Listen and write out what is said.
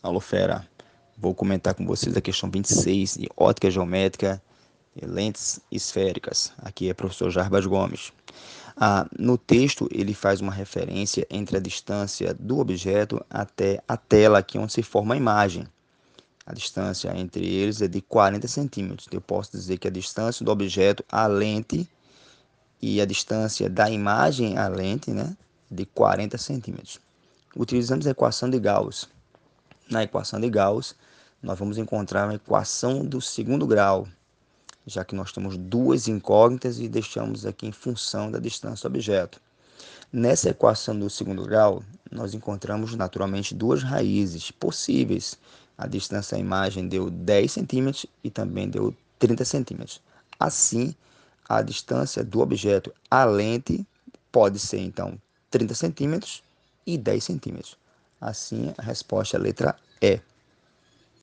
Alô, fera. Vou comentar com vocês a questão 26 de ótica geométrica e lentes esféricas. Aqui é o professor Jarbas Gomes. Ah, no texto, ele faz uma referência entre a distância do objeto até a tela aqui onde se forma a imagem. A distância entre eles é de 40 centímetros. Eu posso dizer que a distância do objeto à lente e a distância da imagem à lente, né, de 40 centímetros. Utilizamos a equação de Gauss. Na equação de Gauss, nós vamos encontrar a equação do segundo grau, já que nós temos duas incógnitas e deixamos aqui em função da distância do objeto. Nessa equação do segundo grau, nós encontramos naturalmente duas raízes possíveis. A distância à imagem deu 10 centímetros e também deu 30 centímetros. Assim, a distância do objeto à lente pode ser então 30 centímetros e 10 centímetros. Assim, a resposta é a letra E.